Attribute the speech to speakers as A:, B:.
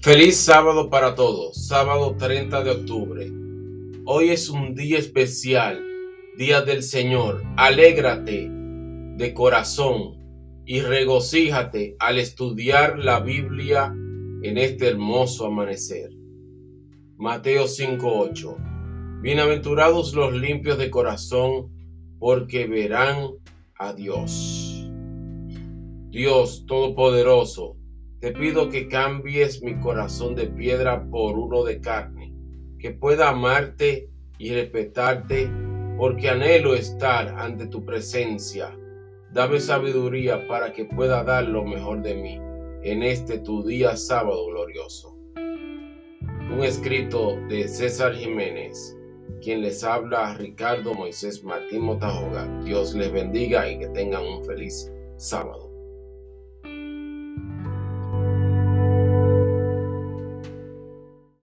A: Feliz sábado para todos, sábado 30 de octubre. Hoy es un día especial, día del Señor. Alégrate de corazón y regocíjate al estudiar la Biblia en este hermoso amanecer. Mateo 5:8. Bienaventurados los limpios de corazón, porque verán a Dios. Dios Todopoderoso, te pido que cambies mi corazón de piedra por uno de carne, que pueda amarte y respetarte, porque anhelo estar ante tu presencia. Dame sabiduría para que pueda dar lo mejor de mí en este tu día sábado glorioso. Un escrito de César Jiménez, quien les habla Ricardo Moisés Martín Motajoga. Dios les bendiga y que tengan un feliz sábado.